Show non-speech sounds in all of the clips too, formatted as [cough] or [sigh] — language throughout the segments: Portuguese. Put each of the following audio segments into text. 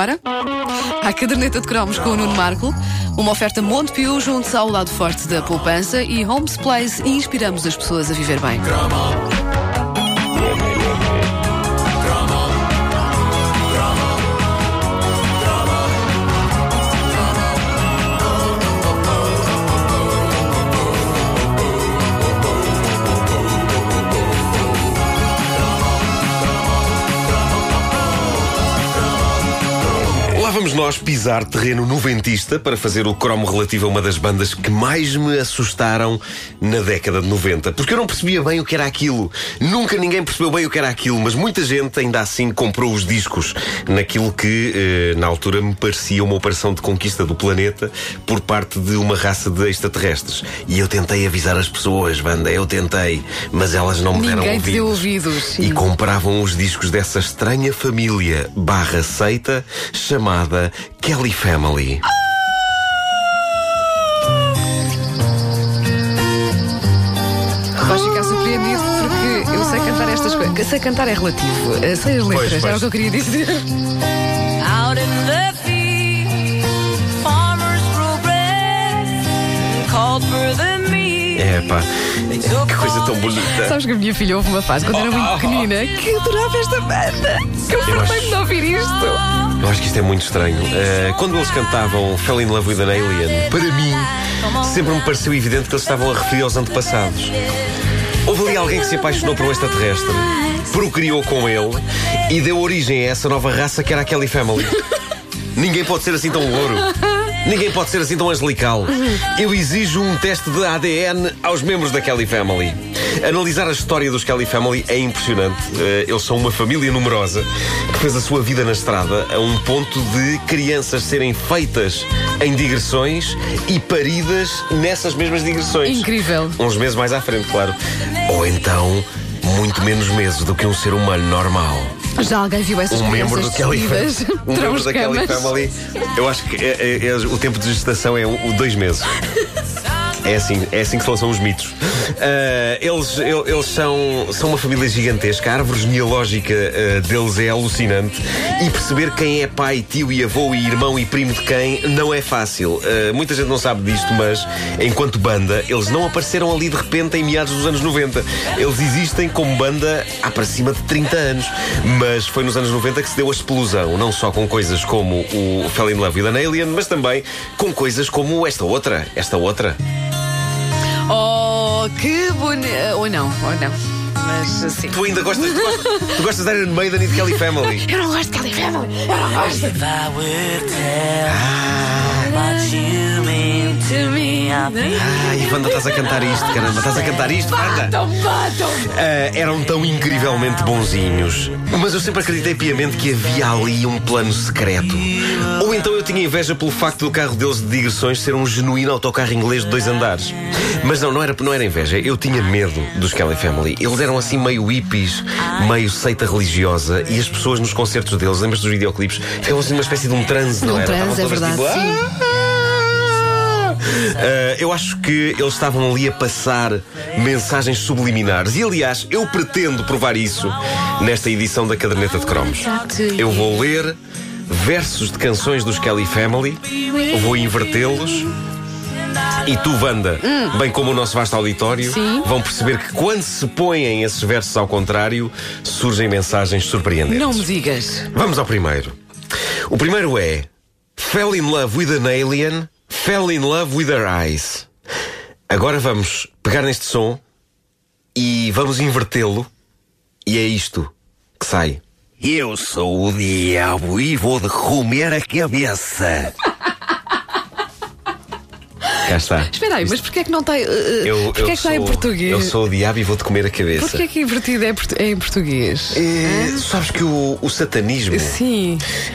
agora à caderneta de cromos com o Nuno Marco, uma oferta Montepio junto ao lado forte da poupança e Homes Place inspiramos as pessoas a viver bem. Vamos nós pisar terreno noventista para fazer o cromo relativo a uma das bandas que mais me assustaram na década de 90. Porque eu não percebia bem o que era aquilo. Nunca ninguém percebeu bem o que era aquilo, mas muita gente ainda assim comprou os discos naquilo que eh, na altura me parecia uma operação de conquista do planeta por parte de uma raça de extraterrestres. E eu tentei avisar as pessoas, banda, eu tentei, mas elas não me deram Ninguém te deu ouvidos. ouvidos. E compravam os discos dessa estranha família barra seita chamada Kelly Family. Vais ficar surpreendido porque eu sei cantar estas coisas. Sei cantar é relativo. Eh, Sei as letras, Pois, era pois. o que eu queria dizer. Out in the field, farmers grow grass, called for the. É pá, que coisa tão bonita. Sabes que a minha filha houve uma fase quando era muito pequenina que adorava esta banda. Que eu acho- de ouvir isto. Eu acho que isto é muito estranho. Eh, quando eles cantavam Fell in Love with an Alien, para mim, sempre me pareceu evidente que eles estavam a referir aos antepassados. Houve ali alguém que se apaixonou por um extraterrestre, procriou com ele e deu origem a essa nova raça que era a Kelly Family. Ninguém pode ser assim tão louro. Ninguém pode ser assim tão angelical. Eu exijo um teste de ADN aos membros da Kelly Family. Analisar a história dos Kelly Family é impressionante. Eh, Eles são uma família numerosa que fez a sua vida na estrada a um ponto de crianças serem feitas em digressões e paridas nessas mesmas digressões. Incrível. Uns meses mais à frente, claro. Ou então, muito menos meses do que um ser humano normal Já alguém viu essas um membro do Kelly? Family. [laughs] Um membro da Kelly? Family. Eu acho que é- é- é- o tempo de gestação é o dois meses. É assim, é assim que se lançam os mitos. Ah, eles el- eles são, são uma família gigantesca. A árvore genealógica ah, deles é alucinante. E perceber quem é pai, tio e avô e irmão e primo de quem não é fácil. Ah, muita gente não sabe disto, mas enquanto banda, eles não apareceram ali de repente em meados dos anos 90. Eles existem como banda há para cima de 30 anos. Mas foi nos anos 90 que se deu a explosão, não só com coisas como o Fell in Love with an Alien, mas também com coisas como esta outra. Esta outra. Oh, que bonito. Ou não, ou não. Mas assim. Tu ainda gostas, tu gostas, [laughs] tu gostas de Iron Maiden e de Kelly Family. Eu não gosto de Kelly Family. Eu não gosto. If I would think Ai, Wanda, estás a cantar isto, caramba, estás a cantar isto, Wanda. Batam, batam. Ah, eram tão incrivelmente bonzinhos. Mas eu sempre acreditei piamente que havia ali um plano secreto. Ou então eu tinha inveja pelo facto do carro deles de digressões ser um genuíno autocarro inglês de dois andares. Mas não, não era, não era inveja. Eu tinha medo dos Kelly Family. Eles eram assim meio hippies, meio seita religiosa. E as pessoas nos concertos deles, lembras dos videoclipes, ficavam assim numa espécie de um transe, não Num era? transe, Estavam é todas verdade, tipo, sim. Ah, [laughs] eu acho que eles estavam ali a passar mensagens subliminares. E aliás, eu pretendo provar isso nesta edição da Caderneta de Cromos. Eu vou ler versos de canções dos Kelly Family, vou invertê-los. E tu, Wanda, bem como o nosso vasto auditório, Sim. vão perceber que quando se põem esses versos ao contrário, surgem mensagens surpreendentes. Não me digas. Vamos ao primeiro. O primeiro é Fell in love with an alien, fell in love with her eyes. Agora vamos pegar neste som e vamos invertê-lo, e é isto que sai. Eu sou o diabo e vou-te comer a cabeça. Cá está. Espera aí, mas porquê é que não tem. Uh, Eu, porquê eu é que está em português? Eu sou o diabo e vou-te comer a cabeça. Porquê é que invertido é, é em português? Eh, sabes que o, o satanismo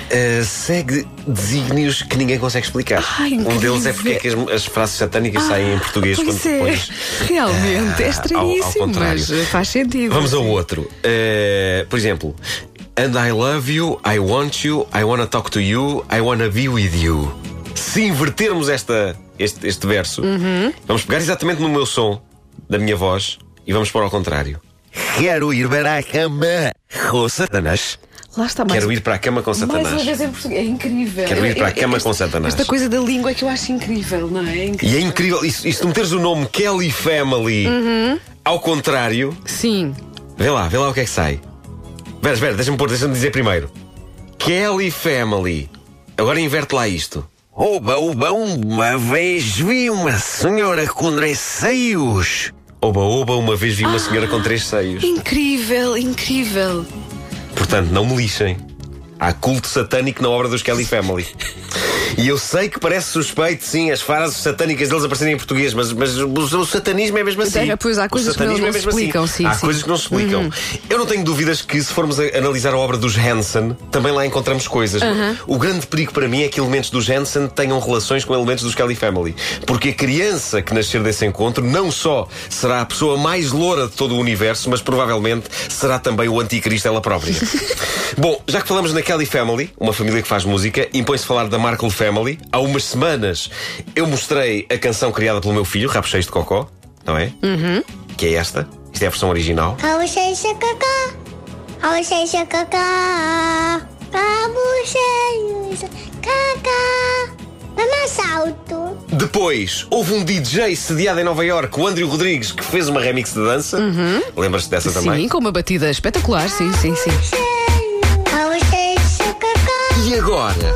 eh, segue desígnios que ninguém consegue explicar. Ai, um incrível. deles é porque é que as, as frases satânicas saem em português quando Pois tu é. pões. Realmente, é ao- ao estranhíssimo, contrário. mas uh, faz sentido. Vamos ao outro. Eh, por exemplo, And I love you, I want you, I wanna talk to you, I wanna be with you. Se invertermos esta, este, este verso, Uhum. vamos pegar exatamente no meu som, da minha voz, e vamos pôr ao contrário. Quero ir para a cama. com Satanás. Lá está mais. Quero ir para a cama com Mais uma Satanás. vez em português. É incrível. Quero ir para a cama esta, com Satanás. Esta coisa da língua é que eu acho incrível, não é? É incrível. E é incrível, e se, e se tu meteres o nome Kelly Family Uhum. ao contrário, Sim. vê lá, vê lá o que é que sai. Espera, espera, deixa-me pôr, deixa-me dizer primeiro. Kelly Family. Agora inverte lá isto. Oba, oba, uma vez vi uma senhora com três seios. Oba, oba, uma vez vi uma senhora com três seios. Incrível, incrível. Portanto, não me lixem. Há culto satânico na obra dos Kelly Family. E eu sei que parece suspeito, sim, as frases satânicas deles aparecerem em português, mas, mas o, satanismo é mesmo assim. É, pois, há coisas que não- não é explicam, assim. sim, Há sim. Uhum. coisas que não se explicam. Eu não tenho dúvidas que, se formos analisar a obra dos Hansen, também lá encontramos coisas. O grande perigo para mim é que elementos dos Hansen tenham relações com elementos dos Kelly Family. Porque a criança que nascer desse encontro não só será a pessoa mais loura de todo o universo, mas provavelmente será também o anticristo ela própria. [laughs] Bom, já que falamos na Kelly Family, uma família que faz música, impõe-se falar da Markle Family. Há umas semanas eu mostrei a canção criada pelo meu filho, Rabo Cheios de Cocó, não é? Uhum. Que é esta. Isto é a versão original. Kabusheshakaka, Kabusheshakaka, Kabusheshakaka, Mama salto. Depois, houve um DJ sediado em Nova York, o Andrew Rodrigues, que fez uma remix de dança. Lembras-te dessa também? Sim, com uma batida espetacular, sim, sim, sim. E agora,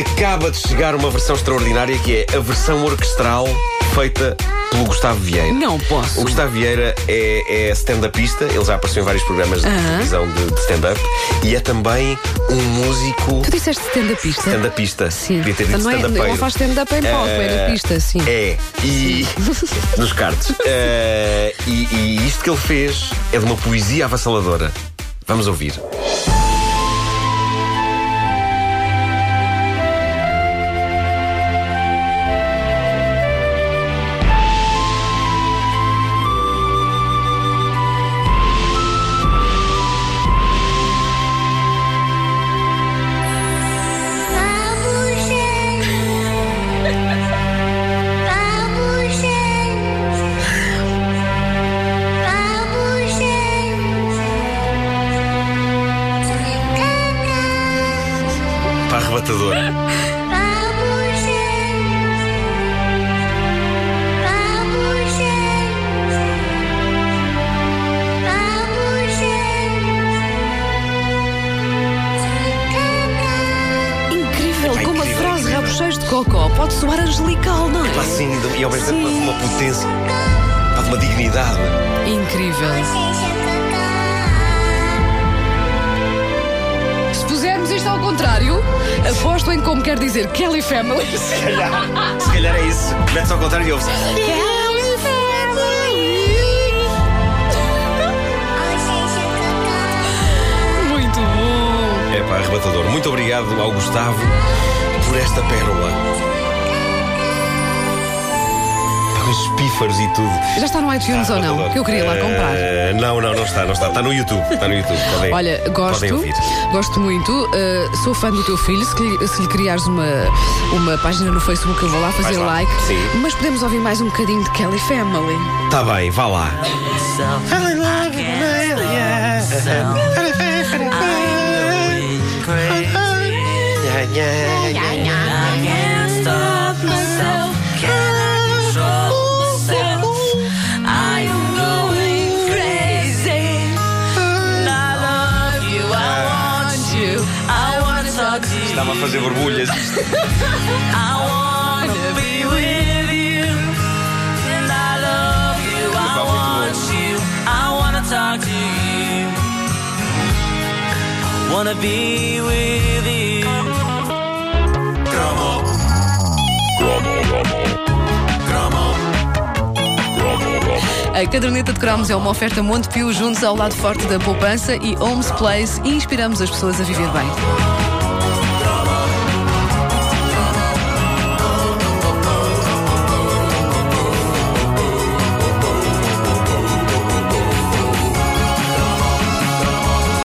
acaba de chegar uma versão extraordinária que é a versão orquestral feita pelo Gustavo Vieira. Não posso. O Gustavo Vieira é, é stand-upista, ele já apareceu em vários programas de televisão de, de stand-up e é também um músico Tu disseste stand-upista? stand-upista. Sim. Devia ter dito não, é, stand-upeiro. não faz stand-up em palco, é na Eh, pista, sim. É, e. nos cartos. [laughs] Eh, e, e isto que ele fez é de uma poesia avassaladora. Vamos ouvir. Pode soar angelical, não é? Pá, e ao mesmo tempo de uma potência, pá, de uma dignidade. Incrível. Se pusermos isto ao contrário, aposto em como quer dizer Kelly Family. Se calhar, se calhar é isso. Metes ao contrário e ouves. Kelly Family. Muito bom. É pá, arrebatador. Muito obrigado ao Gustavo por esta pérola. Pá, com estes pífaros e tudo. Já está no iTunes ou não? Que eu queria lá comprar. Eh, não, não, não está, não está. Está no YouTube. Está no YouTube. Podem, Olha, podem gosto, ouvir. gosto muito. uh, sou fã do teu filho. Se, lhe- se lhe criares uma, uma página no Facebook, eu vou lá fazer lá. like. Sim. Mas podemos ouvir mais um bocadinho de Kelly Family. Está Tá bem, vá lá. Estava a fazer borbulhas. [laughs] Wanna be with you. A caderneta de cromos é uma oferta Montepio juntos ao lado forte da poupança e Homes Place. Inspiramos as pessoas a viver bem.